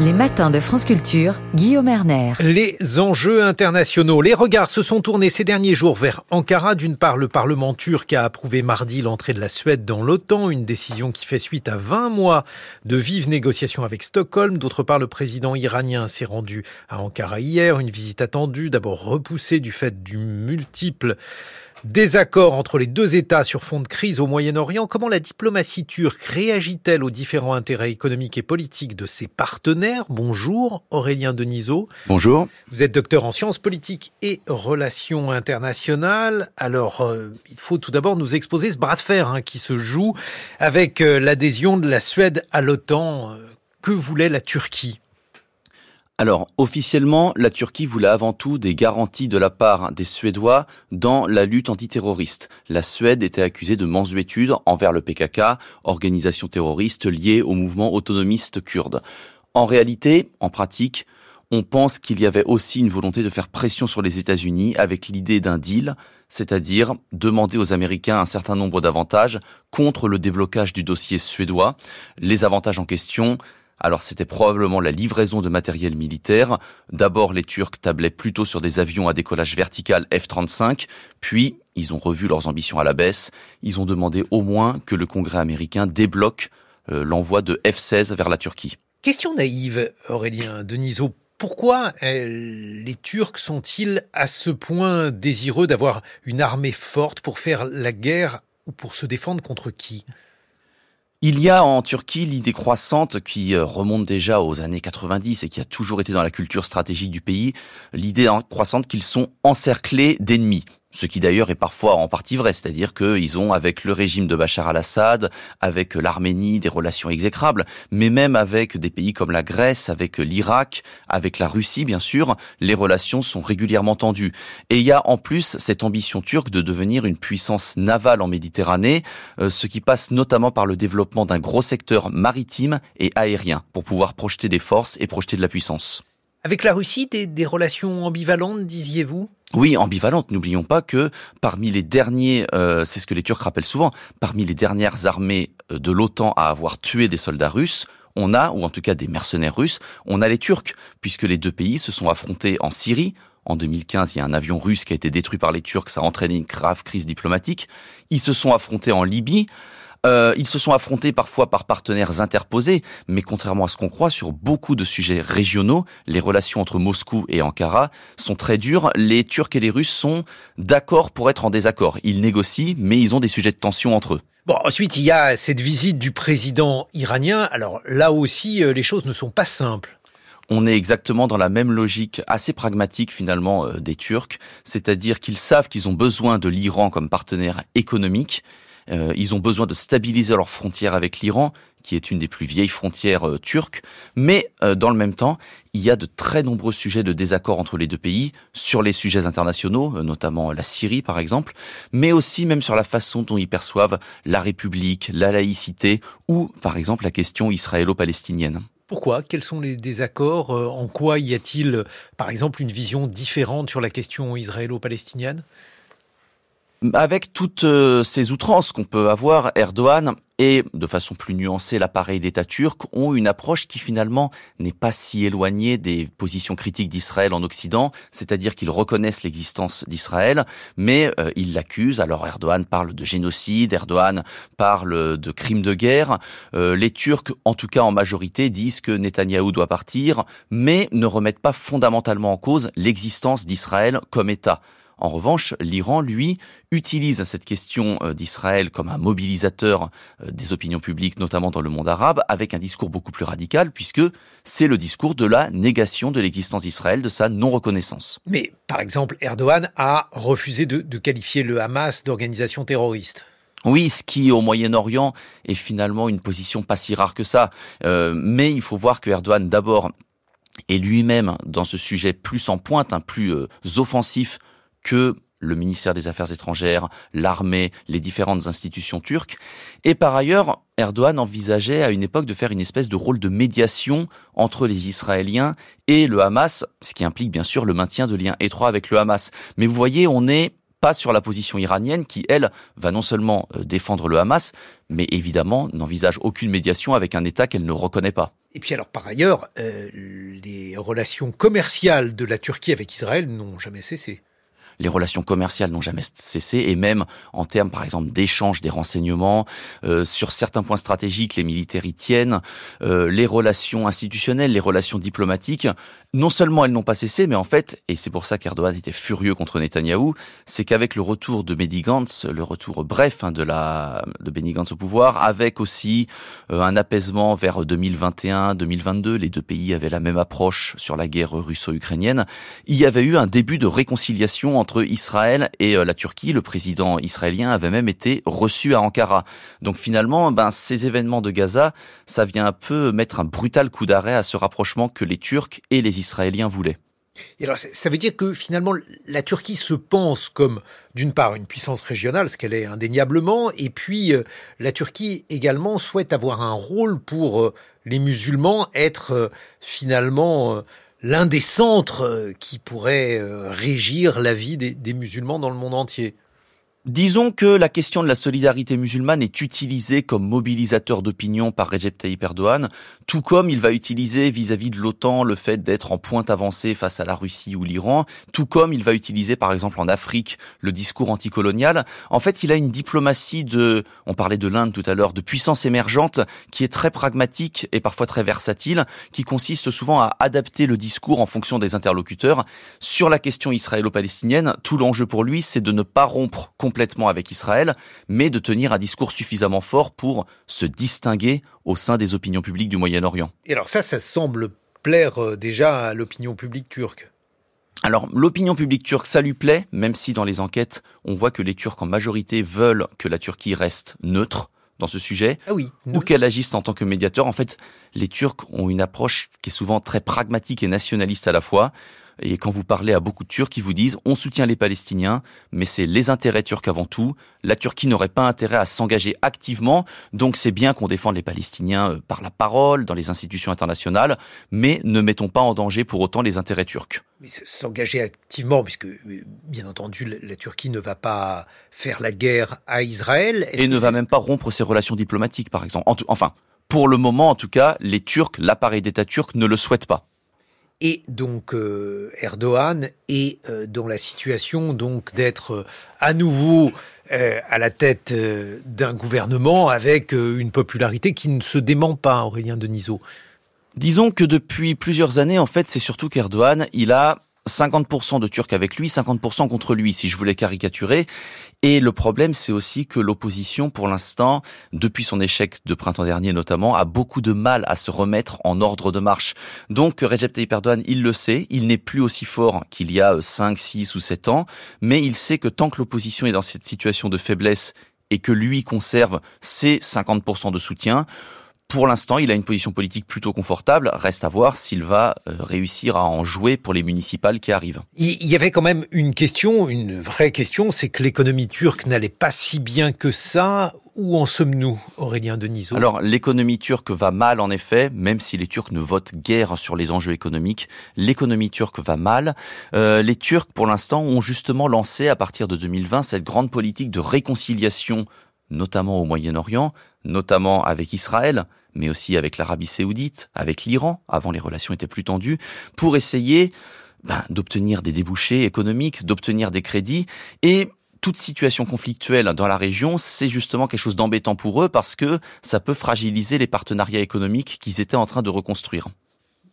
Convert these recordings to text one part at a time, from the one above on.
Les matins de France Culture, Guillaume Erner. Les enjeux internationaux. Les regards se sont tournés ces derniers jours vers Ankara. D'une part, le Parlement turc a approuvé mardi l'entrée de la Suède dans l'OTAN, une décision qui fait suite à 20 mois de vives négociations avec Stockholm. D'autre part, le président iranien s'est rendu à Ankara hier, une visite attendue, d'abord repoussée du fait du multiple Désaccord entre les deux États sur fond de crise au Moyen-Orient. Comment la diplomatie turque réagit-elle aux différents intérêts économiques et politiques de ses partenaires? Bonjour, Aurélien Denisot. Bonjour. Vous êtes docteur en sciences politiques et relations internationales. Alors, euh, il faut tout d'abord nous exposer ce bras de fer hein, qui se joue avec euh, l'adhésion de la Suède à l'OTAN. Que voulait la Turquie? Alors, officiellement, la Turquie voulait avant tout des garanties de la part des Suédois dans la lutte antiterroriste. La Suède était accusée de mansuétude envers le PKK, organisation terroriste liée au mouvement autonomiste kurde. En réalité, en pratique, on pense qu'il y avait aussi une volonté de faire pression sur les États-Unis avec l'idée d'un deal, c'est-à-dire demander aux Américains un certain nombre d'avantages contre le déblocage du dossier suédois. Les avantages en question, alors c'était probablement la livraison de matériel militaire. D'abord les Turcs tablaient plutôt sur des avions à décollage vertical F-35, puis ils ont revu leurs ambitions à la baisse. Ils ont demandé au moins que le Congrès américain débloque euh, l'envoi de F-16 vers la Turquie. Question naïve, Aurélien Denisot. Pourquoi euh, les Turcs sont-ils à ce point désireux d'avoir une armée forte pour faire la guerre ou pour se défendre contre qui? Il y a en Turquie l'idée croissante qui euh, remonte déjà aux années 90 et qui a toujours été dans la culture stratégique du pays, l'idée croissante qu'ils sont encerclés d'ennemis. Ce qui d'ailleurs est parfois en partie vrai, c'est-à-dire qu'ils ont avec le régime de Bachar al-Assad, avec l'Arménie, des relations exécrables, mais même avec des pays comme la Grèce, avec l'Irak, avec la Russie bien sûr, les relations sont régulièrement tendues. Et il y a en plus cette ambition turque de devenir une puissance navale en Méditerranée, euh, ce qui passe notamment par le développement d'un gros secteur maritime et aérien pour pouvoir projeter des forces et projeter de la puissance. Avec la Russie, des, relations ambivalentes, disiez-vous? Oui, ambivalente. N'oublions pas que parmi les derniers, euh, c'est ce que les Turcs rappellent souvent, parmi les dernières armées euh, de l'OTAN à avoir tué des soldats russes, on a, ou en tout cas des mercenaires russes, on a les Turcs, puisque les deux pays se sont affrontés en Syrie. En 2015, il y a un avion russe qui a été détruit par les Turcs, ça a entraîné une grave crise diplomatique. Ils se sont affrontés en Libye. Euh, ils se sont affrontés parfois par partenaires interposés, mais contrairement à ce qu'on croit, sur beaucoup de sujets régionaux, les relations entre Moscou et Ankara sont très dures. Les Turcs et les Russes sont d'accord pour être en désaccord. Ils négocient, mais ils ont des sujets de tension entre eux. Bon, ensuite, il y a cette visite du président iranien. Alors là aussi, euh, les choses ne sont pas simples on est exactement dans la même logique assez pragmatique finalement euh, des Turcs, c'est-à-dire qu'ils savent qu'ils ont besoin de l'Iran comme partenaire économique euh, ils ont besoin de stabiliser leurs frontières avec l'Iran, qui est une des plus vieilles frontières euh, turques. Mais euh, dans le même temps, il y a de très nombreux sujets de désaccord entre les deux pays sur les sujets internationaux, notamment la Syrie par exemple, mais aussi même sur la façon dont ils perçoivent la République, la laïcité ou par exemple la question israélo-palestinienne. Pourquoi? Quels sont les désaccords? En quoi y a-t-il, par exemple, une vision différente sur la question israélo-palestinienne? Avec toutes euh, ces outrances qu'on peut avoir, Erdogan et, de façon plus nuancée, l'appareil d'État turc ont une approche qui finalement n'est pas si éloignée des positions critiques d'Israël en Occident, c'est-à-dire qu'ils reconnaissent l'existence d'Israël, mais euh, ils l'accusent. Alors Erdogan parle de génocide, Erdogan parle de crimes de guerre. Euh, les Turcs, en tout cas en majorité, disent que Netanyahou doit partir, mais ne remettent pas fondamentalement en cause l'existence d'Israël comme État. En revanche, l'Iran, lui, utilise cette question euh, d'Israël comme un mobilisateur euh, des opinions publiques, notamment dans le monde arabe, avec un discours beaucoup plus radical, puisque c'est le discours de la négation de l'existence d'Israël, de sa non-reconnaissance. Mais, par exemple, Erdogan a refusé de, qualifier le Hamas d'organisation terroriste. Oui, ce qui au Moyen-Orient est finalement une position pas si rare que ça. Euh, mais il faut voir que Erdogan d'abord est lui-même dans ce sujet plus en pointe, un plus offensif que le ministère des Affaires étrangères, l'armée, les différentes institutions turques. Et par ailleurs, Erdogan envisageait à une époque de faire une espèce de rôle de médiation entre les Israéliens et le Hamas, ce qui implique bien sûr le maintien de liens étroits avec le Hamas. Mais vous voyez, on n'est pas sur la position iranienne qui, elle, va non seulement euh, défendre le Hamas, mais évidemment n'envisage aucune médiation avec un État qu'elle ne reconnaît pas. Et puis alors par ailleurs, euh, les relations commerciales de la Turquie avec Israël n'ont jamais cessé les relations commerciales n'ont jamais cessé, et même en termes, par exemple, d'échange des renseignements, euh, sur certains points stratégiques, les militaires y tiennent, euh, les relations institutionnelles, les relations diplomatiques, non seulement elles n'ont pas cessé, mais en fait, et c'est pour ça qu'Erdogan était furieux contre Netanyahou, c'est qu'avec le retour de Benny Gantz, le retour bref hein, de la de Benny Gantz au pouvoir, avec aussi euh, un apaisement vers 2021-2022, les deux pays avaient la même approche sur la guerre russo-ukrainienne, il y avait eu un début de réconciliation entre Israël et euh, la Turquie. Le président israélien avait même été reçu à Ankara. Donc finalement, ben, ces événements de Gaza, ça vient un peu mettre un brutal coup d'arrêt à ce rapprochement que les Turcs et les Israéliens voulaient. Et alors, ça veut dire que finalement, la Turquie se pense comme, d'une part, une puissance régionale, ce qu'elle est indéniablement, et puis euh, la Turquie également souhaite avoir un rôle pour euh, les musulmans, être finalement l'un des centres euh, qui pourrait euh, régir la vie des, musulmans dans le monde entier. Disons que la question de la solidarité musulmane est utilisée comme mobilisateur d'opinion par Recep Tayyip Erdogan, tout comme il va utiliser vis-à-vis de l'OTAN le fait d'être en pointe avancée face à la Russie ou l'Iran, tout comme il va utiliser par exemple en Afrique le discours anticolonial. En fait, il a une diplomatie de, on parlait de l'Inde tout à l'heure, de puissance émergente qui est très pragmatique et parfois très versatile, qui consiste souvent à adapter le discours en fonction des interlocuteurs. Sur la question israélo-palestinienne, tout l'enjeu pour lui, c'est de ne pas rompre complètement complètement avec Israël, mais de tenir un discours suffisamment fort pour se distinguer au sein des opinions publiques du Moyen-Orient. Et alors ça, ça semble plaire euh, déjà à l'opinion publique turque. Alors l'opinion publique turque, ça lui plaît, même si dans les enquêtes, on voit que les Turcs en majorité veulent que la Turquie reste neutre dans ce sujet, ah oui, ou qu'elle agisse en tant que médiateur. En fait, les Turcs ont une approche qui est souvent très pragmatique et nationaliste à la fois. Et quand vous parlez à beaucoup de Turcs, ils vous disent on soutient les Palestiniens, mais c'est les intérêts turcs avant tout. La Turquie n'aurait pas intérêt à s'engager activement, donc c'est bien qu'on défende les Palestiniens euh, par la parole, dans les institutions internationales, mais ne mettons pas en danger pour autant les intérêts turcs. Mais s'engager activement, puisque euh, bien entendu la Turquie ne va pas faire la guerre à Israël. Et ne va même pas rompre ses relations diplomatiques, par exemple. Enfin, pour le moment en tout cas, les Turcs, l'appareil d'État turc ne le souhaite pas et donc euh, Erdogan est euh, dans la situation donc d'être euh, à nouveau à la tête d'un gouvernement avec une popularité qui ne se dément pas, Aurélien Denisot. Disons que depuis plusieurs années, en fait, c'est surtout qu'Erdogan, il a 50% de Turcs avec lui, 50% contre lui, si je voulais caricaturer. Et le problème, c'est aussi que l'opposition, pour l'instant, depuis son échec de printemps dernier notamment, a beaucoup de mal à se remettre en ordre de marche. Donc Recep Tayyip Erdogan, il le sait, il n'est plus aussi fort qu'il y a 5, 6 ou 7 ans, mais il sait que tant que l'opposition est dans cette situation de faiblesse et que lui conserve ses 50% de soutien, pour l'instant, il a une position politique plutôt confortable. Reste à voir s'il va euh, réussir à en jouer pour les municipales qui arrivent. Il y avait quand même une question, une vraie question, c'est que l'économie turque n'allait pas si bien que ça. Où en sommes-nous, Aurélien Denisot? Alors, l'économie turque va mal, en effet, même si les Turcs ne votent guère sur les enjeux économiques. L'économie turque va mal. Euh, les Turcs, pour l'instant, ont justement lancé, à partir de 2020, cette grande politique de réconciliation notamment au Moyen-Orient, notamment avec Israël, mais aussi avec l'Arabie saoudite, avec l'Iran, avant les relations étaient plus tendues, pour essayer ben, d'obtenir des débouchés économiques, d'obtenir des crédits, et toute situation conflictuelle dans la région, c'est justement quelque chose d'embêtant pour eux parce que ça peut fragiliser les partenariats économiques qu'ils étaient en train de reconstruire.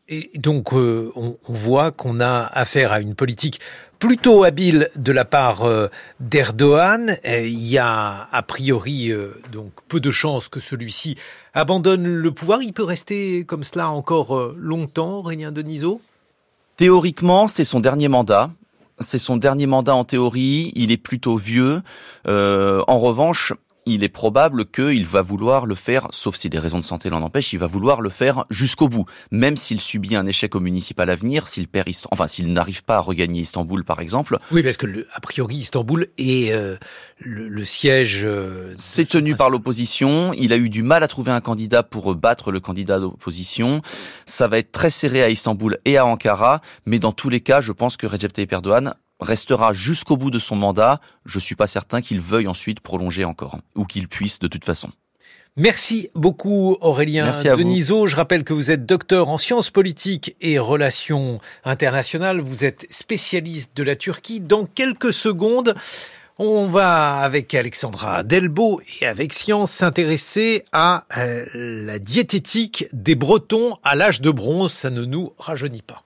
Et donc, euh, on, voit qu'on a affaire à une politique plutôt habile de la part euh, d'Erdogan. Il y a a priori euh, donc peu de chances que celui-ci abandonne le pouvoir. Il peut rester comme cela encore longtemps, Régnin Denisot? Théoriquement, c'est son dernier mandat. C'est son dernier mandat en théorie. Il est plutôt vieux. en revanche, il est probable qu'il va vouloir le faire, sauf si des raisons de santé l'en empêchent, il va vouloir le faire jusqu'au bout. Même s'il subit un échec au municipal à venir, s'il perd, enfin s'il n'arrive pas à regagner Istanbul par exemple. Oui, parce que le, a priori Istanbul est euh, le, siège. Euh, C'est tenu par l'opposition. Il a eu du mal à trouver un candidat pour battre le candidat d'opposition. Ça va être très serré à Istanbul et à Ankara, mais dans tous les cas, je pense que Recep Tayyip Erdogan restera jusqu'au bout de son mandat. Je suis pas certain qu'il veuille ensuite prolonger encore, ou qu'il puisse de toute façon. Merci beaucoup Aurélien Denisot. Je rappelle que vous êtes docteur en sciences politiques et relations internationales. Vous êtes spécialiste de la Turquie. Dans quelques secondes, on va avec Alexandra Delbo et avec Science s'intéresser à euh, la diététique des Bretons à l'âge de bronze. Ça ne nous rajeunit pas.